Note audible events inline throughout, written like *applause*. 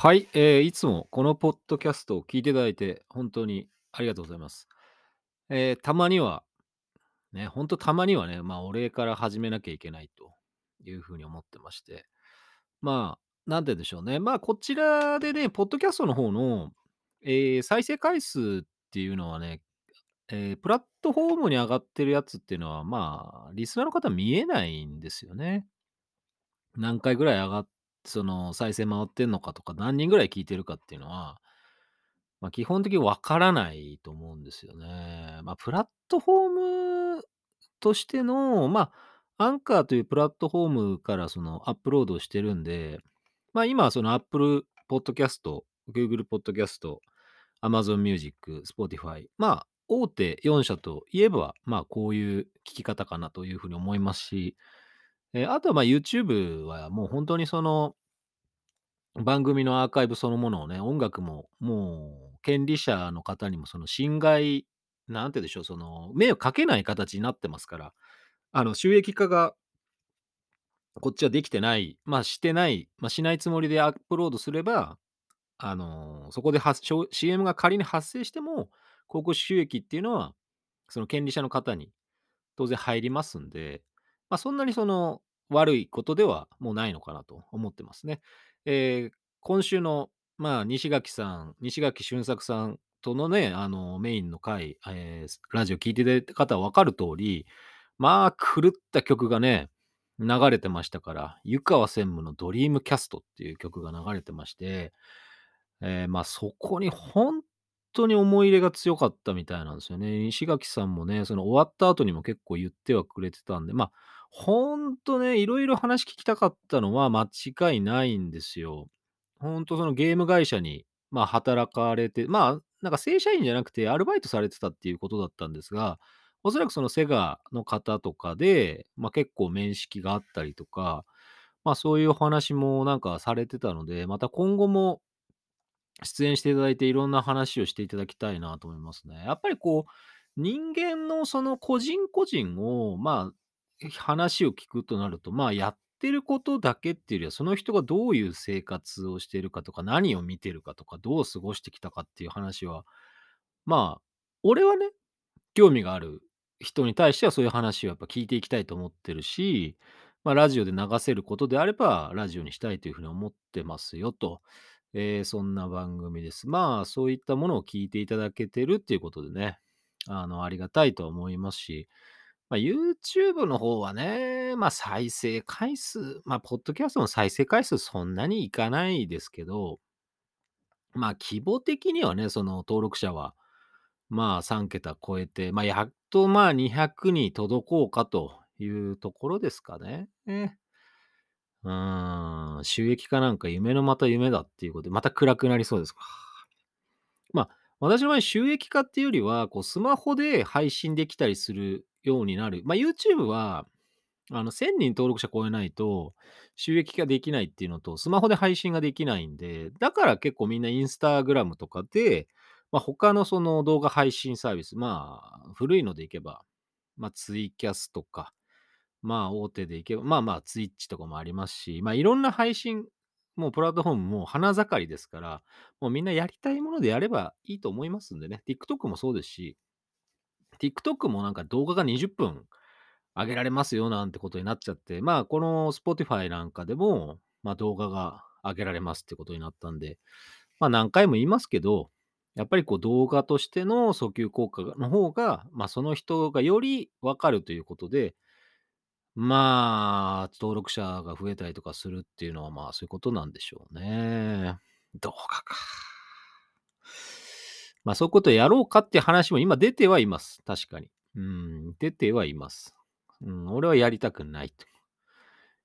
はい、えーいつもこのポッドキャストを聞いていただいて本当にありがとうございます。えーたまには、ね、本当たまにはね、まあ、お礼から始めなきゃいけないというふうに思ってまして、まあ、なんて言うんでしょうね、まあ、こちらでね、ポッドキャストの方の、えー再生回数っていうのはね、えープラットフォームに上がってるやつっていうのは、まあ、リスナーの方見えないんですよね。何回ぐらい上がっその再生回ってんのかとか、何人ぐらい聞いてるかっていうのは、まあ、基本的にわからないと思うんですよね。まあ、プラットフォームとしての、まあ、アンカーというプラットフォームからそのアップロードしてるんで、まあ、今はその Apple Podcast、Google Podcast、Amazon Music、Spotify、まあ、大手4社といえば、まあ、こういう聞き方かなというふうに思いますし、えーあとはまあ YouTube はもう本当にその番組のアーカイブそのものをね、音楽ももう権利者の方にもその侵害、なんてでしょう、その迷惑かけない形になってますから、あの収益化がこっちはできてない、まあしてない、まあしないつもりでアップロードすれば、あのそこで発 CM が仮に発生しても、広告収益っていうのは、その権利者の方に当然入りますんで、まあ、そんなにその悪いことではもうないのかなと思ってますね。えー今週の、まあ、西垣さん、西垣俊作さんとのね、あの、メインの回、えーラジオ聞いていただいた方は分かる通り、まあ、狂った曲がね、流れてましたから、湯川専務のドリームキャストっていう曲が流れてまして、えーまあ、そこに本当に思い入れが強かったみたいなんですよね。西垣さんもね、その終わった後にも結構言ってはくれてたんで、まあ、ほんとね、いろいろ話聞きたかったのは間違いないんですよ。ほんとそのゲーム会社に、まあ、働かれて、まあ、なんか正社員じゃなくてアルバイトされてたっていうことだったんですが、おそらくそのセガの方とかで、まあ、結構面識があったりとか、まあ、そういうお話もなんかされてたので、また今後も出演していただいて、いろんな話をしていただきたいなと思いますね。やっぱりこう、人間のその個人個人を、まあ、話を聞くとなると、まあ、やってることだけっていうよりは、その人がどういう生活をしているかとか、何を見てるかとか、どう過ごしてきたかっていう話は、まあ、俺はね、興味がある人に対してはそういう話をやっぱ聞いていきたいと思ってるし、まあ、ラジオで流せることであれば、ラジオにしたいというふうに思ってますよと。えーそんな番組です。まあ、そういったものを聞いていただけてるっていうことでね、あの、ありがたいと思いますし、まあ、YouTube の方はね、まあ、再生回数、まあ、ポッドキャストの再生回数そんなにいかないですけど、まあ、規模的にはね、その登録者は、まあ、3桁超えて、まあ、やっとまあ、200に届こうかというところですかね。ねうん、収益化なんか夢のまた夢だっていうことで、また暗くなりそうですか。まあ、私の場合収益化っていうよりは、こうスマホで配信できたりするようになる。まあ、YouTube は、あの、1000人登録者超えないと収益化できないっていうのと、スマホで配信ができないんで、だから結構みんなインスタグラムとかで、まあ、他のその動画配信サービス、まあ、古いのでいけば、まあ、ツイキャスとか、まあ、大手でいけば、まあまあ、ツイッチとかもありますし、まあ、いろんな配信、もうプラットフォームも花盛りですから、もうみんなやりたいものでやればいいと思いますんでね。TikTok もそうですし、TikTok もなんか動画が20分上げられますよなんてことになっちゃって、まあ、この Spotify なんかでも、まあ、動画が上げられますってことになったんで、まあ、何回も言いますけど、やっぱりこう動画としての訴求効果の方が、まあ、その人がよりわかるということで、まあ、登録者が増えたりとかするっていうのは、まあ、そういうことなんでしょうね。動画か。まあ、そういうことやろうかって話も今出てはいます。確かに。うん、出てはいます。うん、俺はやりたくないと。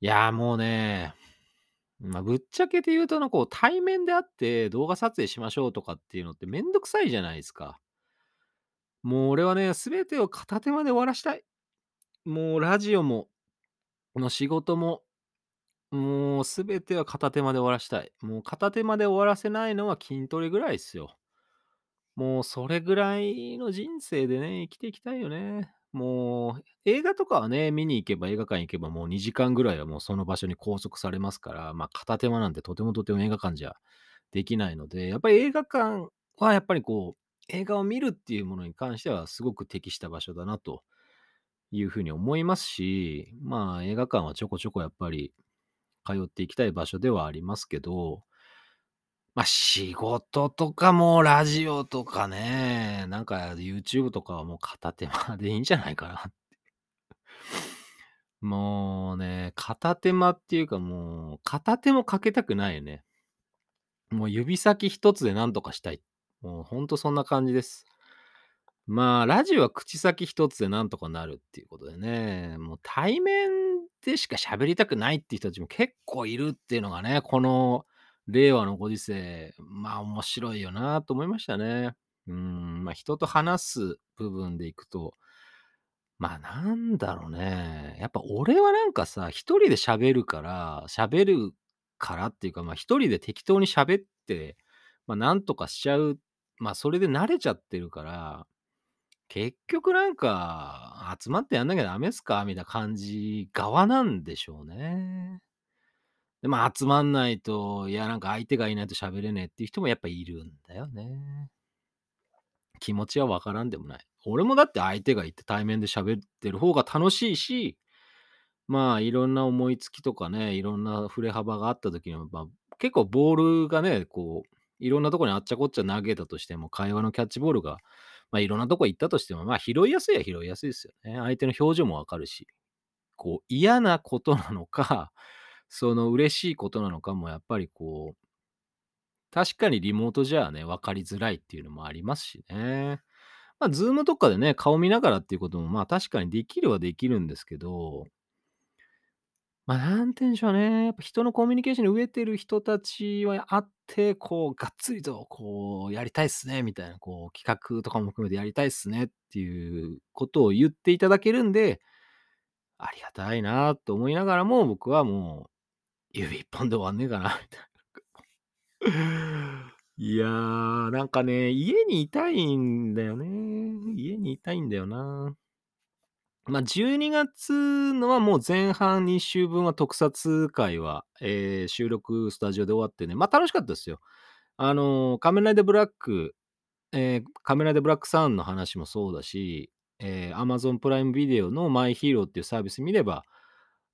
いや、もうね、まあ、ぶっちゃけて言うとの、こう、対面で会って動画撮影しましょうとかっていうのってめんどくさいじゃないですか。もう俺はね、すべてを片手間で終わらしたい。もうラジオも、この仕事も、もうすべては片手間で終わらしたい。もう片手間で終わらせないのは筋トレぐらいっすよ。もうそれぐらいの人生でね、生きていきたいよね。もう映画とかはね、見に行けば映画館行けばもう2時間ぐらいはもうその場所に拘束されますから、まあ片手間なんてとてもとても映画館じゃできないので、やっぱり映画館はやっぱりこう、映画を見るっていうものに関してはすごく適した場所だなというふうに思いますし、まあ映画館はちょこちょこやっぱり通っていきたい場所ではありますけど、まあ、仕事とかもラジオとかね、なんか YouTube とかはもう片手間でいいんじゃないかなって。もうね、片手間っていうかもう、片手もかけたくないよね。もう指先一つでなんとかしたい。もうほんとそんな感じです。まあ、ラジオは口先一つでなんとかなるっていうことでね、もう対面でしか喋りたくないっていう人たちも結構いるっていうのがね、この令和のご時世、まあ面白いよなと思いましたね。うん、まあ人と話す部分でいくと、まあなんだろうね。やっぱ俺はなんかさ、一人で喋るから、喋るからっていうか、まあ一人で適当に喋って、まあなんとかしちゃう、まあそれで慣れちゃってるから、結局なんか、集まってやんなきゃダメっすか？みたいな感じ側なんでしょうね。で、まあ集まんないと、いやなんか相手がいないと喋れねえっていう人もやっぱいるんだよね。気持ちはわからんでもない。俺もだって相手がいて対面で喋ってる方が楽しいし、まあいろんな思いつきとかね、いろんな振れ幅があった時には、まあ、結構ボールがね、こう、いろんなとこにあっちゃこっちゃ投げたとしても、会話のキャッチボールが、まあいろんなとこ行ったとしても、まあ拾いやすいは拾いやすいですよね。相手の表情もわかるし、こう嫌なことなのか、*laughs* その嬉しいことなのかもやっぱりこう、確かにリモートじゃあね、分かりづらいっていうのもありますしね。まあ、ズームとかでね、顔見ながらっていうことも、まあ確かにできるはできるんですけど、まあなんて言うんでしょうね。やっぱ人のコミュニケーションに飢えてる人たちはあって、こう、がっつりと、こう、やりたいっすね、みたいな、こう、企画とかも含めてやりたいっすねっていうことを言っていただけるんで、ありがたいなと思いながらも、僕はもう、指一本で終わんねえかな、みたいな。*laughs* いやー、なんかね、家にいたいんだよね。家にいたいんだよな。まあ、12月のはもう前半2週分は特撮会は、えー収録スタジオで終わってね、まあ楽しかったですよ。あのー仮面ライダーブラック、えー仮面ライダーブラックサウンの話もそうだし、えー Amazon プライムビデオのマイヒーローっていうサービス見れば、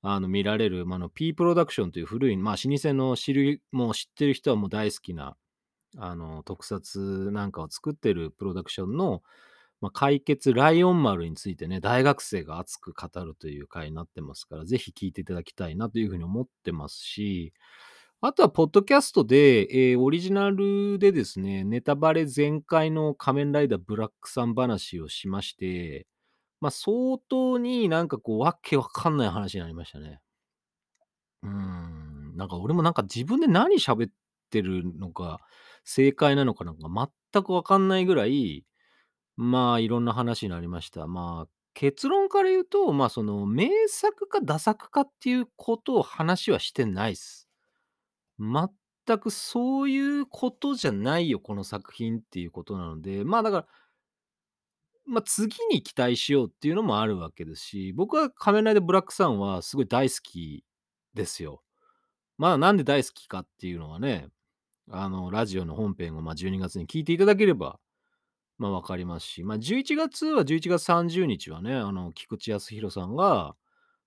あの、見られる、まあ、あの、P プロダクションという古い、まあ、老舗の知る、もう知ってる人はもう大好きな、あの、特撮なんかを作ってるプロダクションの、まあ、解決ライオン丸についてね、大学生が熱く語るという回になってますから、ぜひ聞いていただきたいなというふうに思ってますし、あとは、ポッドキャストで、えーオリジナルでですね、ネタバレ全開の仮面ライダーブラックさん話をしまして、まあ、相当になんかこう、わけわかんない話になりましたね。うん、なんか俺もなんか自分で何喋ってるのが正解なのかなんか全くわかんないぐらい、まあ、いろんな話になりました。まあ、結論から言うと、まあ、その、名作かダ作かっていうことを話はしてないっす。全くそういうことじゃないよ、この作品っていうことなので、まあ、だから、まあ、次に期待しようっていうのもあるわけですし、僕は仮面ライダーブラックさんはすごい大好きですよ。まあ、なんで大好きかっていうのはね、あの、ラジオの本編を、ま、12月に聞いていただければ、ま、分かりますし、ま、11月は11月30日はね、あの、菊池康弘さんが、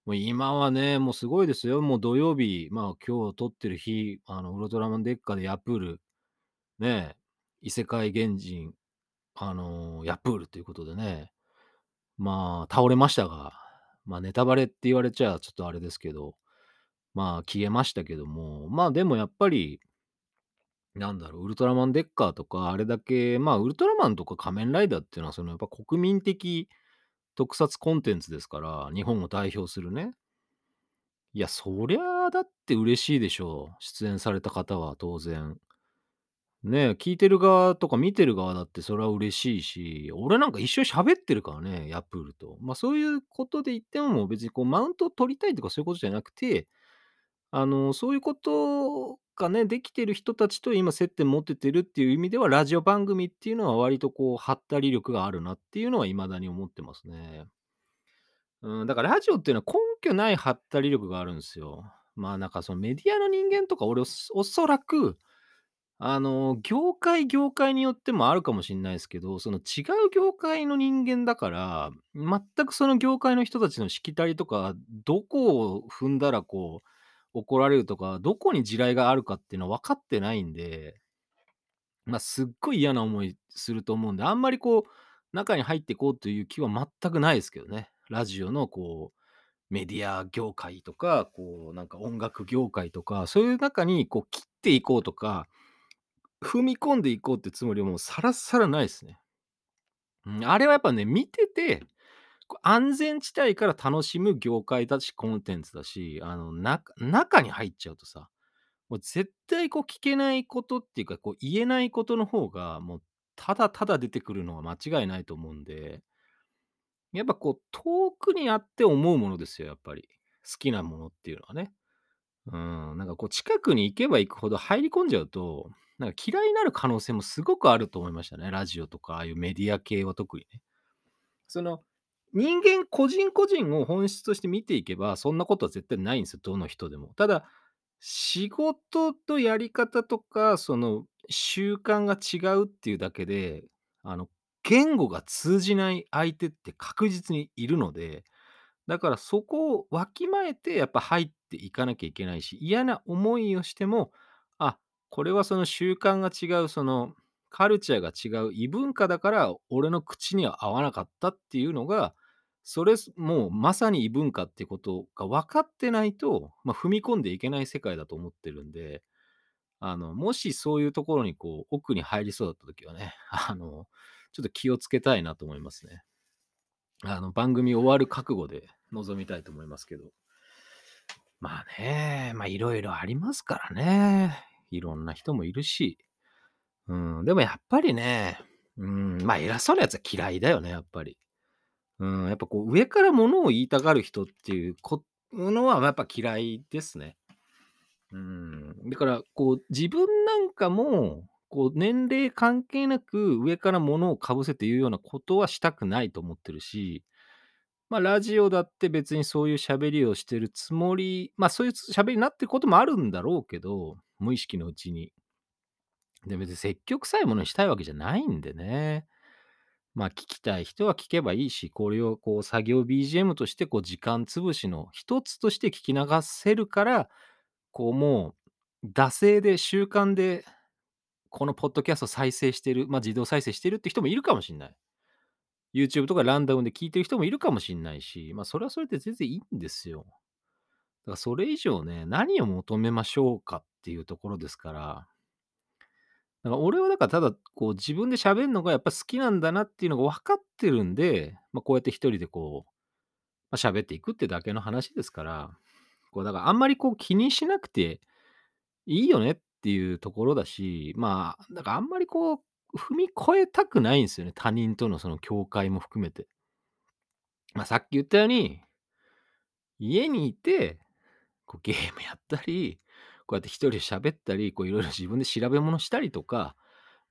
もう今はね、もうすごいですよ。もう土曜日、まあ、今日撮ってる日、あの、ウルトラマンデッカでヤプール、ね、異世界原人、あの、ヤプールということでね、まあ、倒れましたが、まあ、ネタバレって言われちゃちょっとあれですけど、まあ、消えましたけども、まあ、でもやっぱりなんだろう、ウルトラマンデッカーとか、あれだけ、まあ、ウルトラマンとか仮面ライダーっていうのは、そのやっぱ国民的特撮コンテンツですから、日本を代表するね。いや、そりゃあだって嬉しいでしょう。出演された方は当然。ねえ、聞いてる側とか見てる側だってそれは嬉しいし、俺なんか一緒に喋ってるからね、ヤプールと。まあそういうことで言っても別にこうマウントを取りたいとかそういうことじゃなくて、あの、そういうことがね、できてる人たちと今接点持ててるっていう意味では、ラジオ番組っていうのは割とこう、はったり力があるなっていうのは未だに思ってますね。うん、だからラジオっていうのは根拠ないはったり力があるんですよ。まあなんかそのメディアの人間とか俺おそおそらくあの、業界業界によってもあるかもしんないですけど、その違う業界の人間だから、全くその業界の人たちのしきたりとか、どこを踏んだらこう怒られるとか、どこに地雷があるかっていうのは分かってないんで、まあ、すっごい嫌な思いすると思うんで、あんまりこう、中に入ってこうという気は全くないですけどね。ラジオのこう、メディア業界とか、こうなんか音楽業界とか、そういう中にこう切っていこうとか踏み込んでいこうってつもりはもうさらさらないっすね。あれはやっぱね、見てて、安全地帯から楽しむ業界だし、コンテンツだし、あの、中に入っちゃうとさ、もう絶対こう聞けないことっていうか、こう言えないことの方が、もうただただ出てくるのは間違いないと思うんで、やっぱこう遠くにあって思うものですよ、やっぱり。好きなものっていうのはね。うん、なんかこう近くに行けば行くほど入り込んじゃうと、なんか嫌いになる可能性もすごくあると思いましたね。ラジオとか、ああいうメディア系は特にね。その、人間個人個人を本質として見ていけば、そんなことは絶対ないんですよ、どの人でも。ただ、仕事とやり方とか、その習慣が違うっていうだけで、あの、言語が通じない相手って確実にいるので、だからそこをわきまえてやっぱ入っていかなきゃいけないし、嫌な思いをしても、あ、これはその習慣が違う、そのカルチャーが違う異文化だから、俺の口には合わなかったっていうのが、それもうまさに異文化ってことが分かってないと、まあ、踏み込んでいけない世界だと思ってるんで、あの、もしそういうところにこう奥に入りそうだった時はね、*laughs* あの、ちょっと気をつけたいなと思いますね。あの、番組終わる覚悟で臨みたいと思いますけど。まあね、まあいろいろありますからね。いろんな人もいるし。うん、でもやっぱりね、うん、まあ偉そうなやつは嫌いだよね、やっぱり。うん、やっぱこう上から物を言いたがる人っていうのはやっぱ嫌いですね。うん。だからこう自分なんかも、こう年齢関係なく上から物をかぶせて言うようなことはしたくないと思ってるし、まあ、ラジオだって別にそういう喋りをしてるつもり、まあ、そういう喋りになってることもあるんだろうけど、無意識のうちに。で、別に積極臭いものにしたいわけじゃないんでね。まあ、聞きたい人は聞けばいいし、これをこう作業 BGM としてこう時間潰しの一つとして聞き流せるから、こうもう、惰性で習慣でこのポッドキャスト再生してる、まあ、自動再生してるって人もいるかもしれない。YouTube とかランダムで聞いてる人もいるかもしれないし、まあ、それはそれで全然いいんですよ。だからそれ以上ね、何を求めましょうかっていうところですから、だから俺はだからただこう自分で喋るのがやっぱ好きなんだなっていうのが分かってるんで、まあ、こうやって一人でこう、まあ、喋っていくってだけの話ですから、こうだからあんまりこう気にしなくていいよねっていうところだし、まあ、だからあんまりこう踏み越えたくないんですよね。他人とのその境界も含めて。まあ、さっき言ったように、家にいて、こうゲームやったり、こうやって一人で喋ったり、いろいろ自分で調べ物したりとか、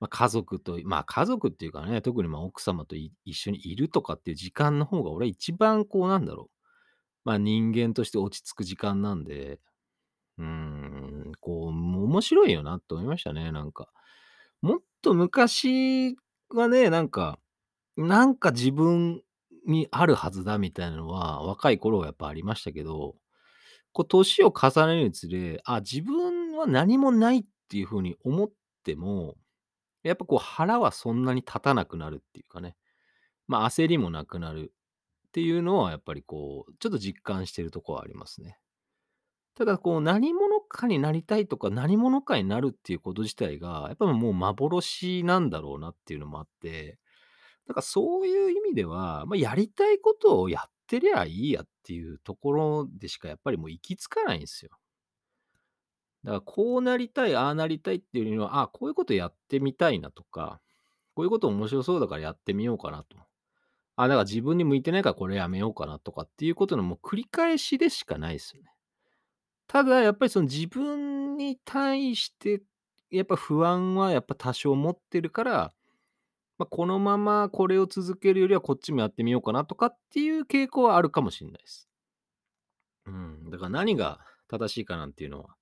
まあ、家族と、まあ家族っていうかね、特にまあ奥様と一緒にいるとかっていう時間の方が俺は一番こうなんだろう。まあ人間として落ち着く時間なんで、うーん、こう面白いよなって思いましたね、なんか。もっと昔はね、なんか、なんか自分にあるはずだみたいなのは、若い頃はやっぱありましたけど、こう年を重ねるにつれ、あ、自分は何もないっていう風に思っても、やっぱこう腹はそんなに立たなくなるっていうかね、まあ焦りもなくなるっていうのはやっぱりこう、ちょっと実感してるとこはありますね。ただこう何者かになりたいとか、何者かになるっていうこと自体が、やっぱもう幻なんだろうなっていうのもあって、だからそういう意味では、まあ、やりたいことをやってりゃいいやっていうところでしかやっぱりもう行き着かないんですよ。だからこうなりたい、ああなりたいっていうよりは、ああこういうことやってみたいなとか、こういうこと面白そうだからやってみようかなと。ああ、だから自分に向いてないからこれやめようかなとかっていうことのもう繰り返しでしかないですよね。ただやっぱりその自分に対して、やっぱ不安はやっぱ多少持ってるから、ま、このままこれを続けるよりはこっちもやってみようかなとかっていう傾向はあるかもしれないです。うん、だから何が正しいかなんていうのは、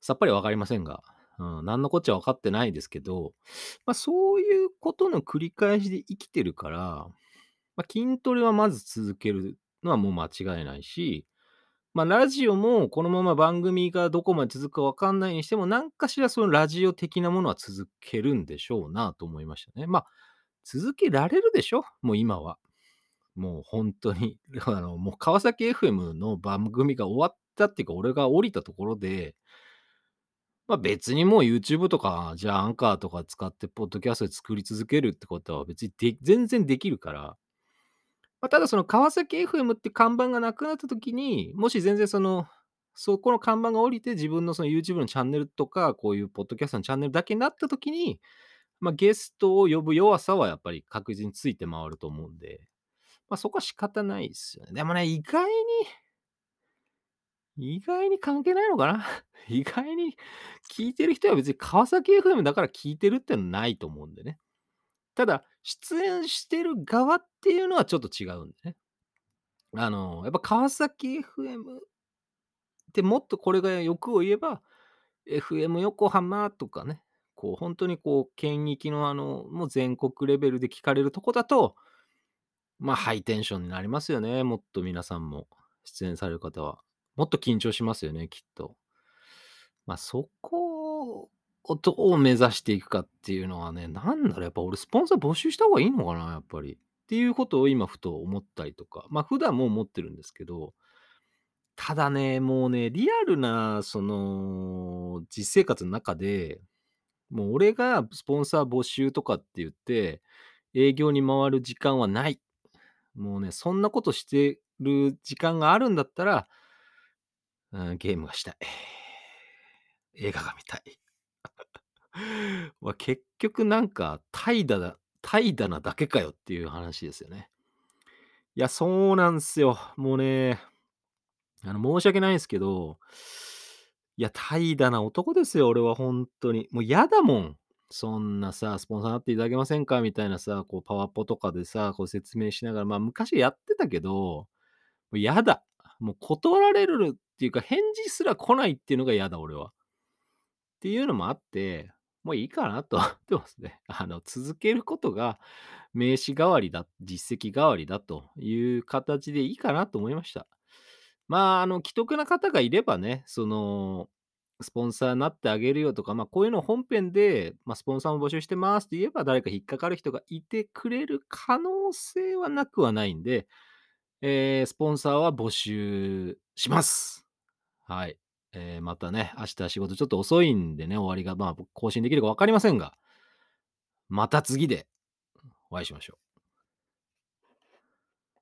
さっぱりわかりませんが、うん、なんのこっちゃ分かってないですけど、ま、そういうことの繰り返しで生きてるから、ま、筋トレはまず続けるのはもう間違いないし、まあ、ラジオもこのまま番組がどこまで続くか分かんないにしても、なんかしらそのラジオ的なものは続けるんでしょうなと思いましたね。まあ、続けられるでしょ、もう今は。もうほんとに、*laughs* あの、もう川崎 FM の番組が終わったっていうか、俺が降りたところでまあ、別にもう YouTube とか、じゃあ、アンカーとか使ってポッドキャストで作り続けるってことは別に全然できるから。ま、ただその川崎 FM って看板がなくなった時に、もし全然その、そこの看板が降りて、自分のその YouTube のチャンネルとか、こういうポッドキャストのチャンネルだけになった時に、ま、ゲストを呼ぶ弱さはやっぱり確実について回ると思うんで、ま、そこは仕方ないっすよね。でもね、意外に意外に関係ないのかな？*laughs* 意外に聞いてる人は別に川崎 FM だから聞いてるってのはないと思うんでね。ただ、出演してる側っていうのはちょっと違うんでね。あの、やっぱ川崎 FM ってもっとこれが欲を言えば、FM 横浜とかね、こうほんとにこう県域のあの、もう全国レベルで聞かれるとこだとまあ、ハイテンションになりますよね、もっと皆さんも、出演される方は。もっと緊張しますよね、きっと。まあ、そこをどう目指していくかっていうのはね、なんだろう、やっぱ俺スポンサー募集した方がいいのかな、やっぱり。っていうことを今ふと思ったりとか、まあ、普段も思ってるんですけど。ただね、もうね、リアルなその実生活の中で、もう俺がスポンサー募集とかって言って、営業に回る時間はない。もうね、そんなことしてる時間があるんだったらうん、ゲームがしたい。映画が見たい。*laughs* ま、結局なんか怠惰だ怠惰なだけかよっていう話ですよね。いや、そうなんすよ。もうね、あの申し訳ないんすけど、いや、怠惰な男ですよ、俺はほんとに。もう嫌だもん。そんなさ、スポンサーなっていただけませんかみたいなさ、こうパワポとかでさ、こう説明しながら、まあ、昔やってたけど、もう嫌だ。もう断られるっていうか、返事すら来ないっていうのが嫌だ、俺は。っていうのもあって、もういいかなと *laughs* 思ってますね。あの、続けることが名刺代わりだ、実績代わりだという形でいいかなと思いました。まあ、あの、既得な方がいればね、その、スポンサーになってあげるよとか、まあ、こういうの本編で、まあ、スポンサーも募集してますって言えば、誰か引っかかる人がいてくれる可能性はなくはないんで、ええ、スポンサーは募集します。はい。えー、またね、明日仕事ちょっと遅いんでね、終わりが、まあ、更新できるか分かりませんがまた次でお会いしましょう。